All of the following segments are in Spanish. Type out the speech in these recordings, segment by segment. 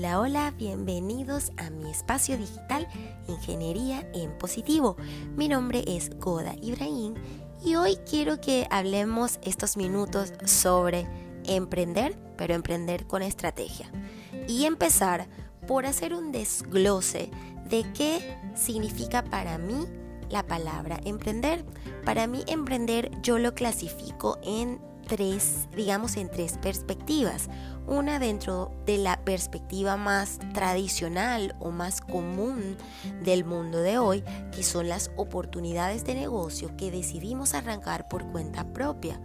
Hola, hola, bienvenidos a mi espacio digital Ingeniería en Positivo. Mi nombre es Goda Ibrahim y hoy quiero que hablemos estos minutos sobre emprender, pero emprender con estrategia. Y empezar por hacer un desglose de qué significa para mí la palabra emprender. Para mí emprender yo lo clasifico en tres, digamos, en tres perspectivas. Una dentro de la perspectiva más tradicional o más común del mundo de hoy, que son las oportunidades de negocio que decidimos arrancar por cuenta propia.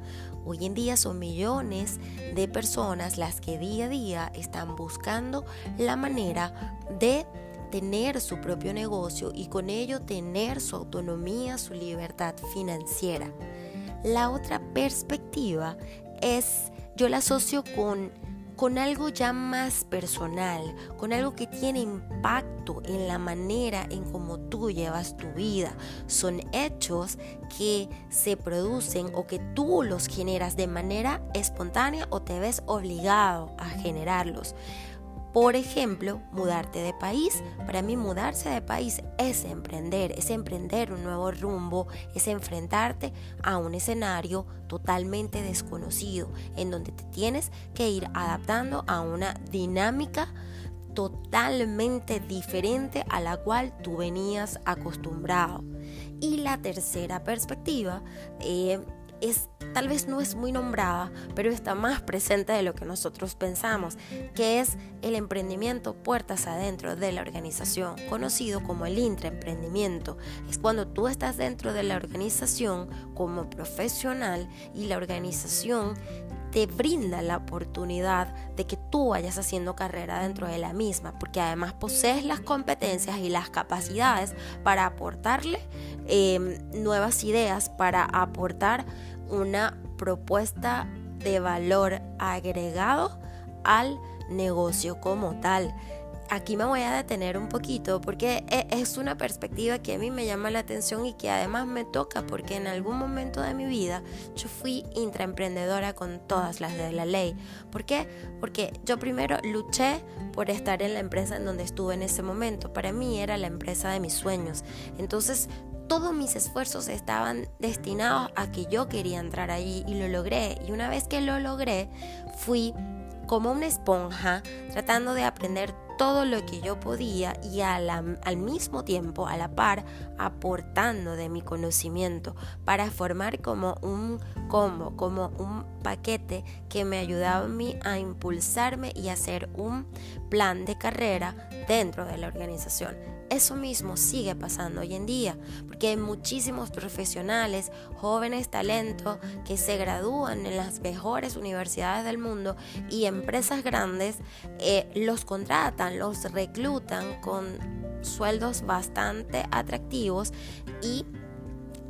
Hoy en día son millones de personas las que día a día están buscando la manera de tener su propio negocio y con ello tener su autonomía, su libertad financiera. La otra perspectiva es, yo la asocio con, con algo ya más personal, con algo que tiene impacto en la manera en cómo tú llevas tu vida. Son hechos que se producen o que tú los generas de manera espontánea o te ves obligado a generarlos. Por ejemplo, mudarte de país. Para mí mudarse de país es emprender, es emprender un nuevo rumbo, es enfrentarte a un escenario totalmente desconocido, en donde te tienes que ir adaptando a una dinámica totalmente diferente a la cual tú venías acostumbrado. Y la tercera perspectiva eh, es tal vez no es muy nombrada, pero está más presente de lo que nosotros pensamos, que es el emprendimiento puertas adentro de la organización, conocido como el intraemprendimiento. Es cuando tú estás dentro de la organización como profesional y la organización te brinda la oportunidad de que tú vayas haciendo carrera dentro de la misma, porque además posees las competencias y las capacidades para aportarle em, nuevas ideas, para aportar una propuesta de valor agregado al negocio como tal. Aquí me voy a detener un poquito porque e, es una perspectiva que a mí me llama la atención y que además me toca porque en algún momento de mi vida yo fui intraemprendedora con todas las de la ley. ¿Por qué? Porque yo primero luché por estar en la empresa en donde estuve en ese momento. Para mí era la empresa de mis sueños. Entonces todos mis esfuerzos estaban destinados a que yo quería entrar allí y lo logré. Y una vez que lo logré, fui como una esponja tratando de aprender todo lo que yo podía y al mismo tiempo, a la par, aportando de mi conocimiento para formar como un como un paquete que me ayudaba a mí a impulsarme y hacer un plan de carrera dentro de la organización. Eso mismo sigue pasando hoy en día, porque hay muchísimos profesionales, jóvenes talentos que se gradúan en las mejores universidades del mundo y empresas grandes eh, los contratan, los reclutan con sueldos bastante atractivos y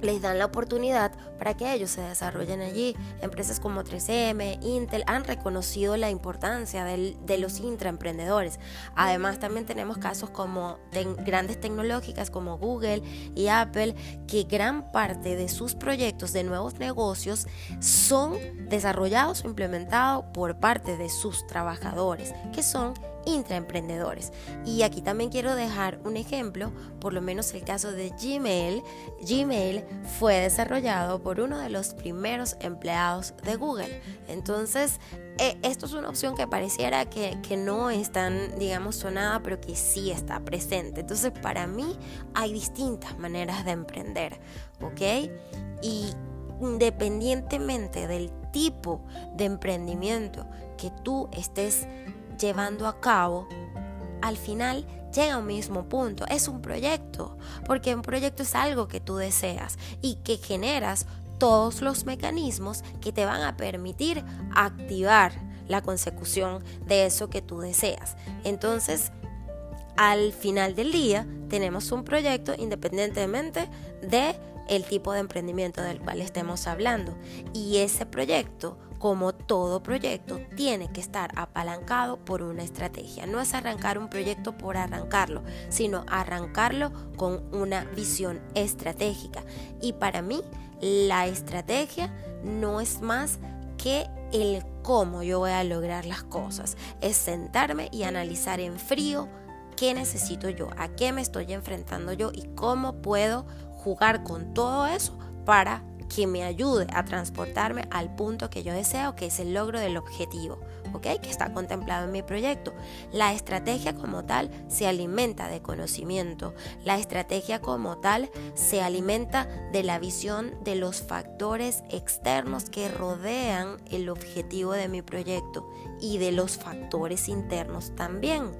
les dan la oportunidad para que ellos se desarrollen allí. Empresas como 3M, Intel han reconocido la importancia de los intraemprendedores. Además, también tenemos casos como de grandes tecnológicas como Google y Apple, que gran parte de sus proyectos de nuevos negocios son desarrollados o implementados por parte de sus trabajadores, que son intraemprendedores. Y aquí también quiero dejar un ejemplo, por lo menos el caso de Gmail. Gmail fue desarrollado por uno de los primeros empleados de Google. Entonces, eh, esto es una opción que pareciera que, que no es tan, digamos, sonada, pero que sí está presente. Entonces, para mí hay distintas maneras de emprender, ¿ok? Y independientemente del tipo de emprendimiento que tú estés llevando a cabo, al final llega a un mismo punto. Es un proyecto, porque un proyecto es algo que tú deseas y que generas todos los mecanismos que te van a permitir activar la consecución de eso que tú deseas. Entonces, al final del día, tenemos un proyecto independientemente de el tipo de emprendimiento del cual estemos hablando. Y ese proyecto como todo proyecto, tiene que estar apalancado por una estrategia. No es arrancar un proyecto por arrancarlo, sino arrancarlo con una visión estratégica. Y para mí, la estrategia no es más que el cómo yo voy a lograr las cosas. Es sentarme y analizar en frío qué necesito yo, a qué me estoy enfrentando yo y cómo puedo jugar con todo eso para que me ayude a transportarme al punto que yo deseo, que es el logro del objetivo, ¿ok? Que está contemplado en mi proyecto. La estrategia como tal se alimenta de conocimiento. La estrategia como tal se alimenta de la visión de los factores externos que rodean el objetivo de mi proyecto y de los factores internos también.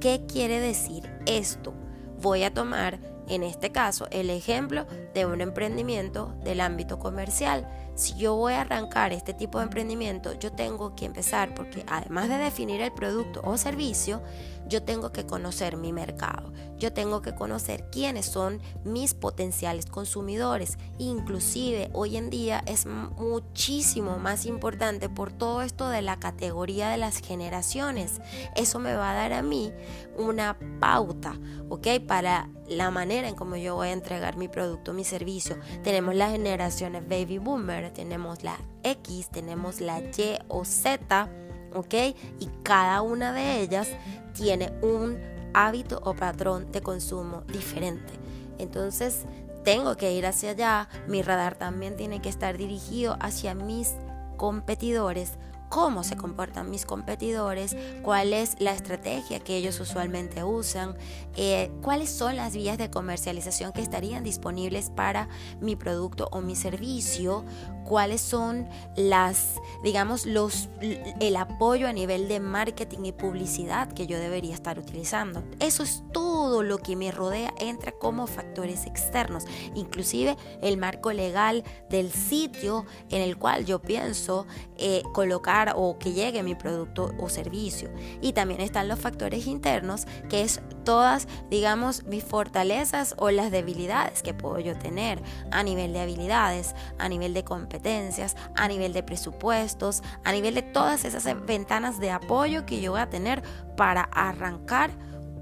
¿Qué quiere decir esto? Voy a tomar en este caso el ejemplo de un emprendimiento del ámbito comercial. Si yo voy a arrancar este tipo de emprendimiento, yo tengo que empezar porque además de definir el producto o servicio, yo tengo que conocer mi mercado, yo tengo que conocer quiénes son mis potenciales consumidores. Inclusive hoy en día es muchísimo más importante por todo esto de la categoría de las generaciones. Eso me va a dar a mí una pauta, ¿ok? Para la manera en cómo yo voy a entregar mi producto, mi servicio. Tenemos las generaciones baby boomer, tenemos la X, tenemos la Y o Z, ¿ok? Y cada una de ellas tiene un hábito o patrón de consumo diferente. Entonces, tengo que ir hacia allá, mi radar también tiene que estar dirigido hacia mis competidores cómo se comportan mis competidores, cuál es la estrategia que ellos usualmente usan, eh, cuáles son las vías de comercialización que estarían disponibles para mi producto o mi servicio, cuáles son las, digamos, los, el apoyo a nivel de marketing y publicidad que yo debería estar utilizando. Eso es todo lo que me rodea entra como factores externos, inclusive el marco legal del sitio en el cual yo pienso eh, colocar o que llegue mi producto o servicio. Y también están los factores internos, que es todas, digamos, mis fortalezas o las debilidades que puedo yo tener a nivel de habilidades, a nivel de competencias, a nivel de presupuestos, a nivel de todas esas ventanas de apoyo que yo voy a tener para arrancar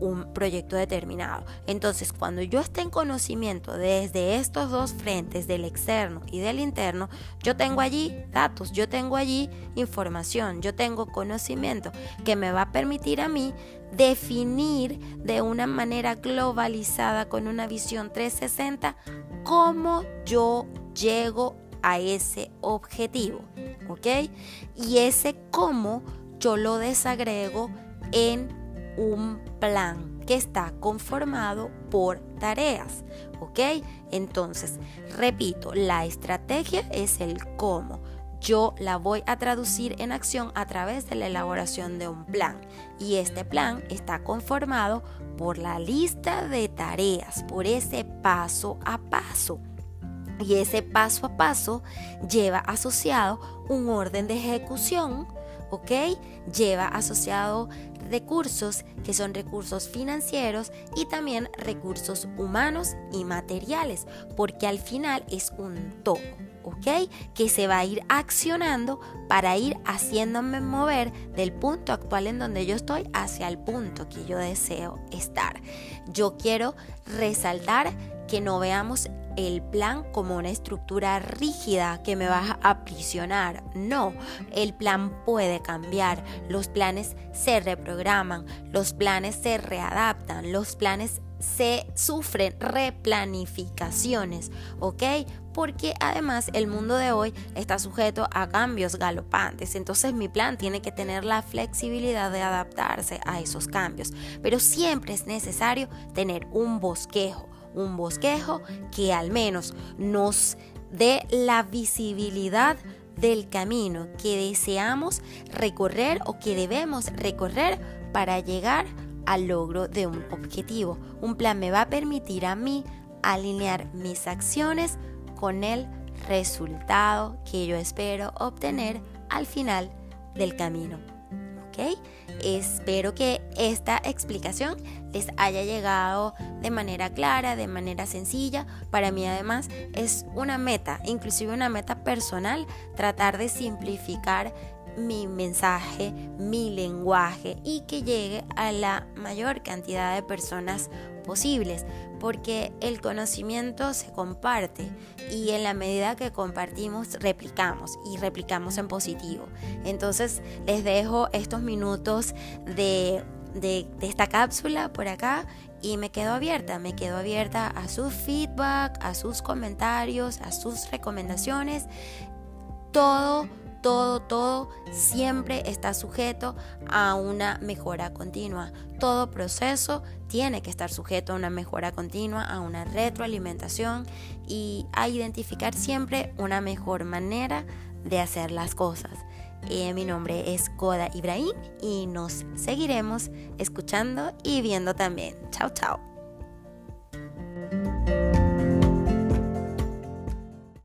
un proyecto determinado. Entonces, cuando yo esté en conocimiento desde estos dos frentes, del externo y del interno, yo tengo allí datos, yo tengo allí información, yo tengo conocimiento que me va a permitir a mí definir de una manera globalizada con una visión 360 cómo yo llego a ese objetivo, ¿ok? Y ese cómo yo lo desagrego en un plan que está conformado por tareas, ¿ok? Entonces, repito, la estrategia es el cómo. Yo la voy a traducir en acción a través de la elaboración de un plan. Y este plan está conformado por la lista de tareas, por ese paso a paso. Y ese paso a paso lleva asociado un orden de ejecución, ¿ok? Lleva asociado recursos que son recursos financieros y también recursos humanos y materiales, porque al final es un todo. ¿ok? Que se va a ir accionando para ir haciéndome mover del punto actual en donde yo estoy hacia el punto que yo deseo estar. Yo quiero resaltar que no veamos el plan como una estructura rígida que me va a aprisionar. No, el plan puede cambiar, los planes se reprograman, los planes se readaptan, los planes se sufren replanificaciones, ¿ok? Porque además el mundo de hoy está sujeto a cambios galopantes, entonces mi plan tiene que tener la flexibilidad de adaptarse a esos cambios, pero siempre es necesario tener un bosquejo un bosquejo que al menos nos dé la visibilidad del camino que deseamos recorrer o que debemos recorrer para llegar al logro de un objetivo. Un plan me va a permitir a mí alinear mis acciones con el resultado que yo espero obtener al final del camino. Espero que esta explicación les haya llegado de manera clara, de manera sencilla. Para mí además es una meta, inclusive una meta personal, tratar de simplificar mi mensaje, mi lenguaje y que llegue a la mayor cantidad de personas posibles, porque el conocimiento se comparte y en la medida que compartimos replicamos y replicamos en positivo. Entonces les dejo estos minutos de, de, esta cápsula por acá y me quedo abierta, me quedo abierta a su feedback, a sus comentarios, a sus recomendaciones. Todo todo, todo siempre está sujeto a una mejora continua. Todo proceso tiene que estar sujeto a una mejora continua, a una retroalimentación y a identificar siempre una mejor manera de hacer las cosas. Eh, mi nombre es Koda Ibrahim y nos seguiremos escuchando y viendo también. Chao, chao.